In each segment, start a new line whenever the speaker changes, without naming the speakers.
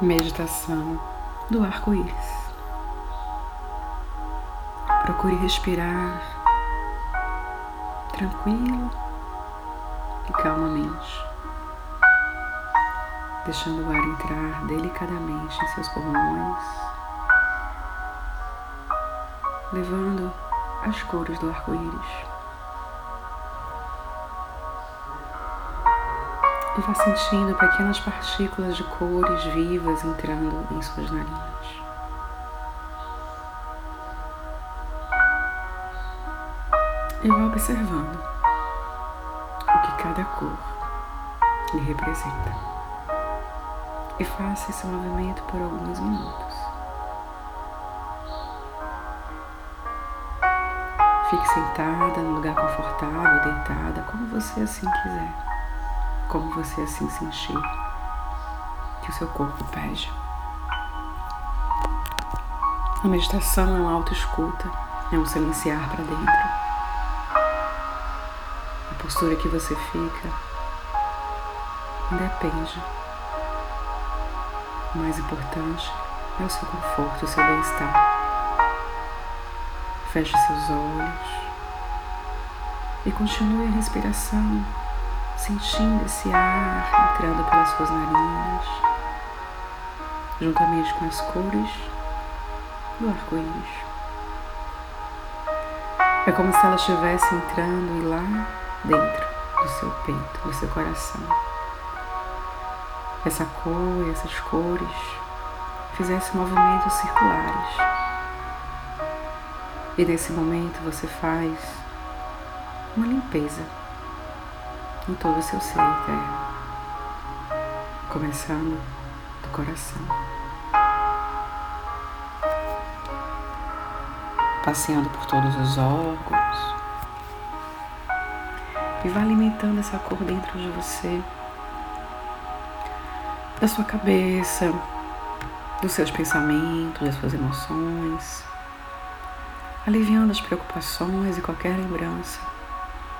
Meditação do arco-íris. Procure respirar tranquilo e calmamente, deixando o ar entrar delicadamente em seus pulmões, levando as cores do arco-íris. E vá sentindo pequenas partículas de cores vivas entrando em suas narinas. E vá observando o que cada cor lhe representa. E faça esse movimento por alguns minutos. Fique sentada num lugar confortável, deitada, como você assim quiser como você assim sentir que o seu corpo pede. A meditação é uma autoescuta, é um silenciar para dentro. A postura que você fica depende. O mais importante é o seu conforto, o seu bem-estar. Feche seus olhos e continue a respiração sentindo esse ar entrando pelas suas narinas, juntamente com as cores do arco-íris. É como se ela estivesse entrando lá dentro do seu peito, do seu coração. Essa cor e essas cores fizessem movimentos circulares. E nesse momento você faz uma limpeza em todo o seu ser interno, começando do coração, passeando por todos os órgãos. E vai alimentando essa cor dentro de você, da sua cabeça, dos seus pensamentos, das suas emoções, aliviando as preocupações e qualquer lembrança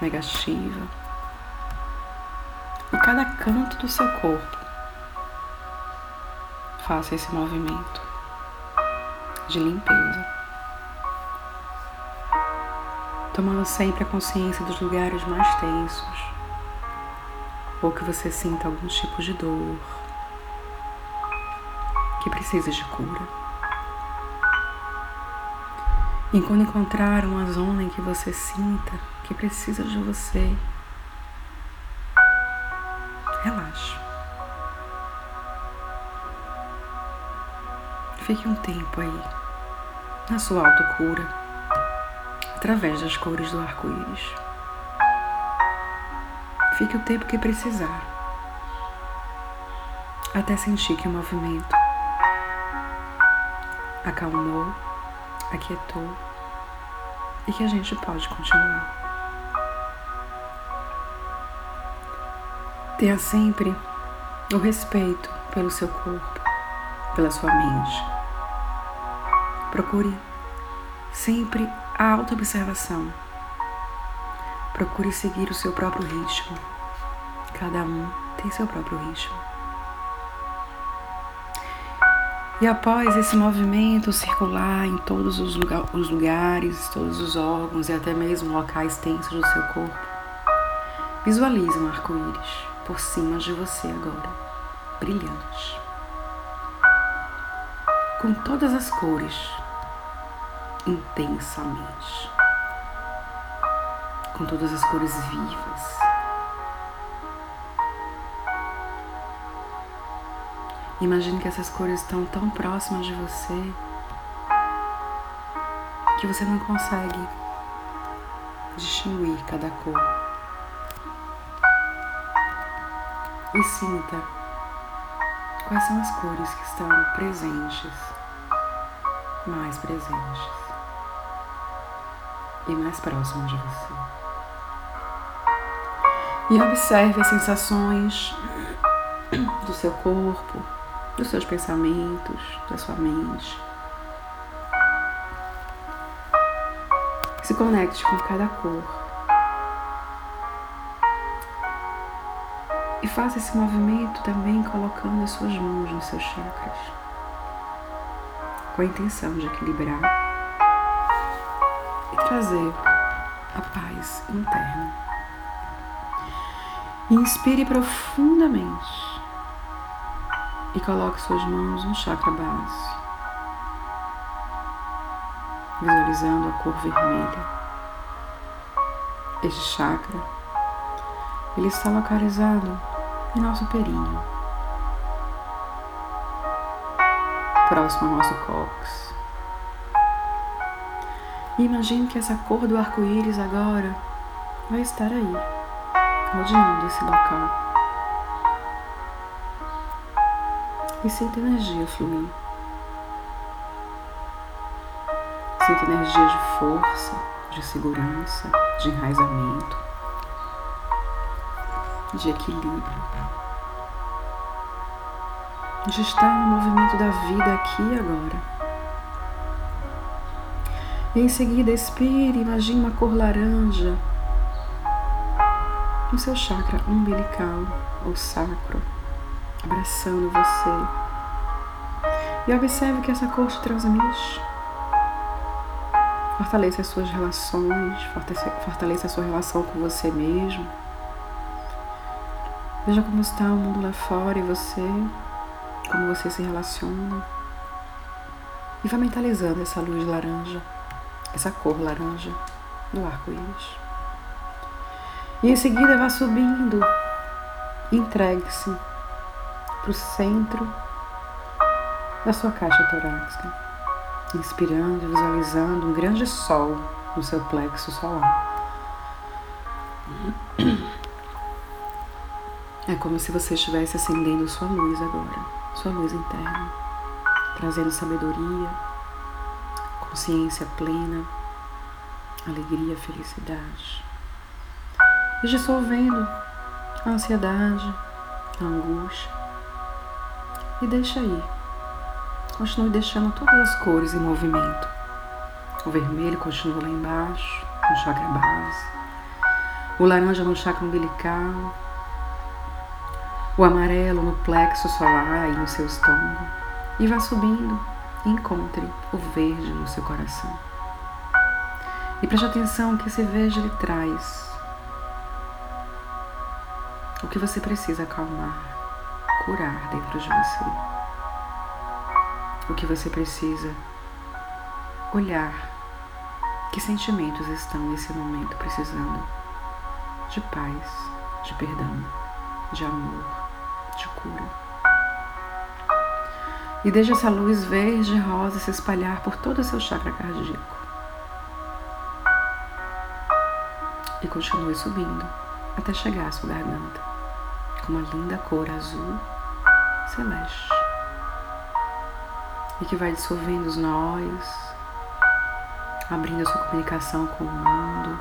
negativa cada canto do seu corpo. Faça esse movimento de limpeza. Tomando sempre a consciência dos lugares mais tensos, ou que você sinta algum tipo de dor, que precisa de cura. E quando encontrar uma zona em que você sinta que precisa de você, Fique um tempo aí na sua autocura, através das cores do arco-íris. Fique o tempo que precisar, até sentir que o movimento acalmou, aquietou e que a gente pode continuar. Tenha sempre o respeito pelo seu corpo, pela sua mente. Procure sempre a autoobservação. Procure seguir o seu próprio ritmo. Cada um tem seu próprio ritmo. E após esse movimento circular em todos os, lugares, todos os órgãos e até mesmo locais tensos do seu corpo, visualize um arco-íris por cima de você agora, brilhante, com todas as cores, intensamente, com todas as cores vivas. Imagine que essas cores estão tão próximas de você que você não consegue distinguir cada cor. E sinta quais são as cores que estão presentes, mais presentes e mais próximas de você. E observe as sensações do seu corpo, dos seus pensamentos, da sua mente. Se conecte com cada cor E faça esse movimento também colocando as suas mãos nos seus chakras, com a intenção de equilibrar e trazer a paz interna. Inspire profundamente e coloque suas mãos no chakra base, visualizando a cor vermelha. Este chakra ele está localizado em nosso períneo, próximo ao nosso. E imagine que essa cor do arco-íris agora vai estar aí, rodeando esse local. E sinta energia fluir. Sinta energia de força, de segurança, de enraizamento, de equilíbrio, de estar no movimento da vida aqui e agora. E em seguida, expire, imagine uma cor laranja no seu chakra umbilical ou sacro, abraçando você. E observe que essa cor te transmite. Fortaleça as suas relações, fortaleça a sua relação com você mesmo. Veja como está o mundo lá fora e você, como você se relaciona. E vá mentalizando essa luz laranja essa cor laranja do arco-íris. E em seguida vá subindo, entregue-se para o centro da sua caixa torácica, inspirando e visualizando um grande sol no seu plexo solar. É como se você estivesse acendendo sua luz agora, sua luz interna, trazendo sabedoria, consciência plena, alegria, felicidade. E dissolvendo a ansiedade, a angústia. E deixa aí. Continue deixando todas as cores em movimento. O vermelho continua lá embaixo, no chakra base. O laranja no chakra umbilical. O amarelo no plexo solar e no seu estômago. E vá subindo encontre o verde no seu coração. E preste atenção que esse verde ele traz o que você precisa acalmar, curar dentro de você. O que você precisa olhar que sentimentos estão nesse momento precisando de paz, de perdão, de amor, de cura. E deixe essa luz verde e rosa se espalhar por todo o seu chakra cardíaco. E continue subindo até chegar à sua garganta, com uma linda cor azul celeste. E que vai dissolvendo os nós, abrindo a sua comunicação com o mundo,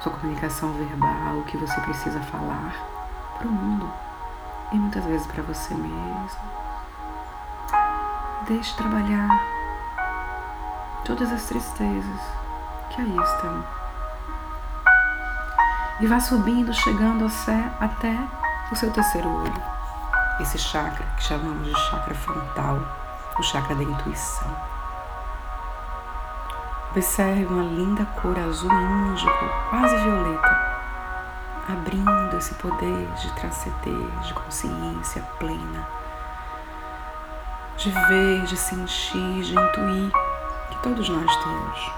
sua comunicação verbal, o que você precisa falar para o mundo e muitas vezes para você mesmo. Deixe trabalhar todas as tristezas que aí estão. E vá subindo, chegando até o seu terceiro olho. Esse chakra que chamamos de chakra frontal, o chakra da intuição. Observe uma linda cor azul índigo, quase violeta, abrindo esse poder de transcender, de consciência plena de ver, de sentir, de intuir, que todos nós temos.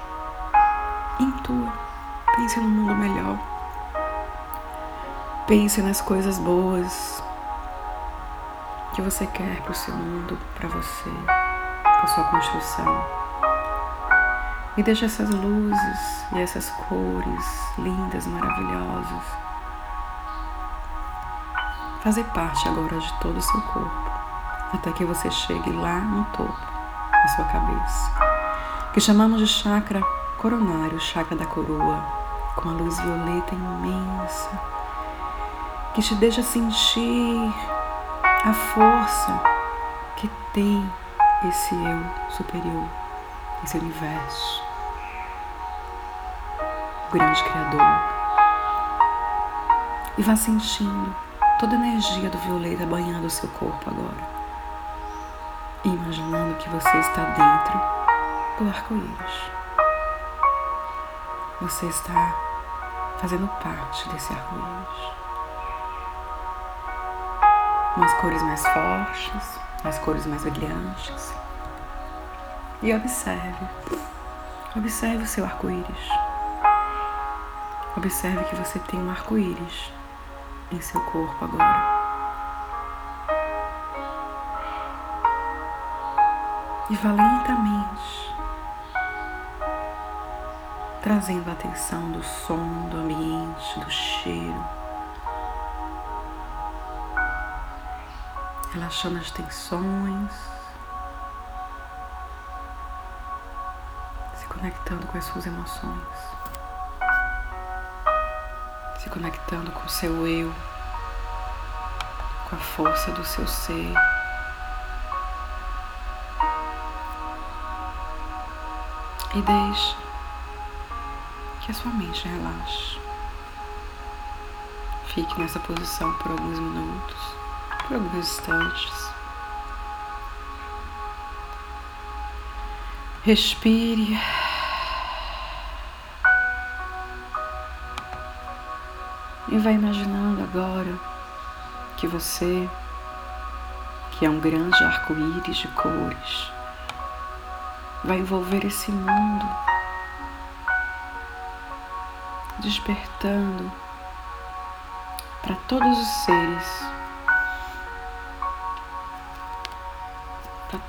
Intua, pense no mundo melhor. Pense nas coisas boas que você quer para o seu mundo, para você, para sua construção. E deixe essas luzes e essas cores lindas, maravilhosas fazer parte agora de todo o seu corpo até que você chegue lá no topo da sua cabeça, que chamamos de chakra coronário, chakra da coroa, com a luz violeta imensa, que te deixa sentir a força que tem esse eu superior, esse universo, o grande Criador. E vá sentindo toda a energia do violeta banhando o seu corpo agora. Imaginando que você está dentro do arco-íris. Você está fazendo parte desse arco-íris. Umas cores mais fortes, as cores mais brilhantes. E observe. Observe o seu arco-íris. Observe que você tem um arco-íris em seu corpo agora. E vá lentamente trazendo a atenção do som, do ambiente, do cheiro, relaxando as tensões, se conectando com as suas emoções se conectando com o seu eu, com a força do seu ser. E deixe que a sua mente relaxe. Fique nessa posição por alguns minutos, por alguns instantes. Respire. E vai imaginando agora que você, que é um grande arco-íris de cores, vai envolver esse mundo, despertando para todos os seres, para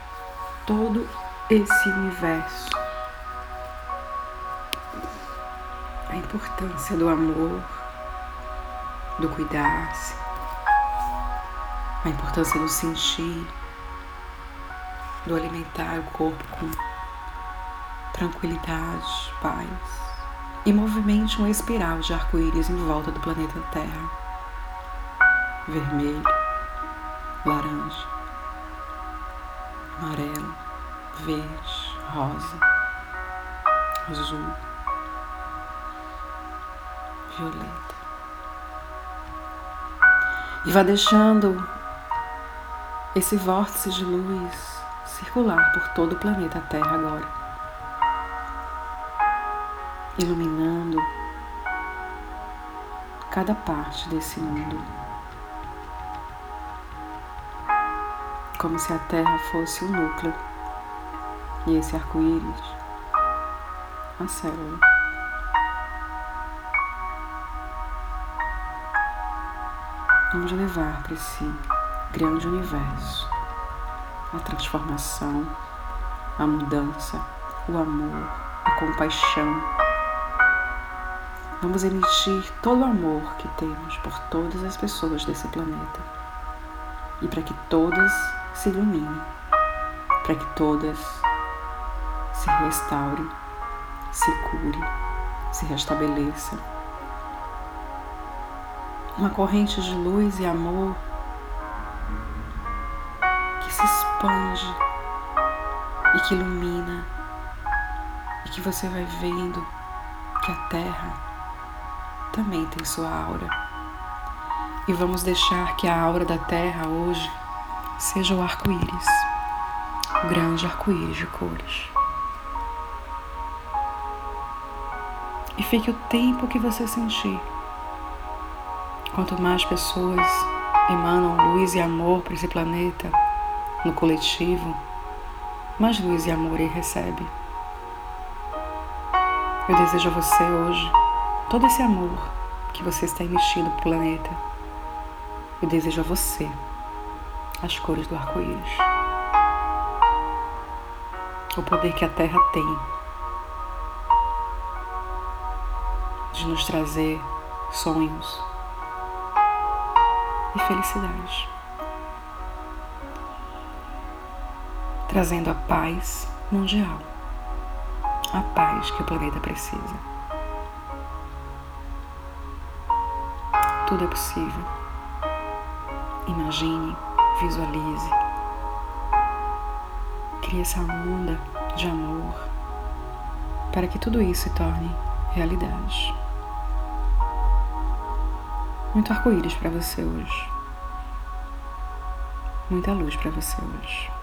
todo esse universo. A importância do amor do cuidar-se, a importância do sentir, do alimentar o corpo com tranquilidade, paz. E movimente uma espiral de arco-íris em volta do planeta Terra. Vermelho, laranja, amarelo, verde, rosa, azul, violeta e vá deixando esse vórtice de luz circular por todo o planeta Terra agora, iluminando cada parte desse mundo, como se a Terra fosse o núcleo. E esse arco-íris a célula. Vamos levar para esse grande universo a transformação, a mudança, o amor, a compaixão. Vamos emitir todo o amor que temos por todas as pessoas desse planeta e para que todas se iluminem, para que todas se restaurem, se curem, se restabeleçam uma corrente de luz e amor que se expande e que ilumina e que você vai vendo que a Terra também tem sua aura. E vamos deixar que a aura da Terra hoje seja o arco-íris, o grande arco-íris de cores. E fique o tempo que você sentir Quanto mais pessoas emanam luz e amor para esse planeta, no coletivo, mais luz e amor ele recebe. Eu desejo a você hoje todo esse amor que você está emitindo para o planeta. Eu desejo a você as cores do arco-íris. O poder que a Terra tem de nos trazer sonhos, e felicidade. Trazendo a paz mundial, a paz que o planeta precisa. Tudo é possível. Imagine, visualize. Crie essa onda de amor para que tudo isso se torne realidade. Muito arco-íris para você hoje. Muita luz para você hoje.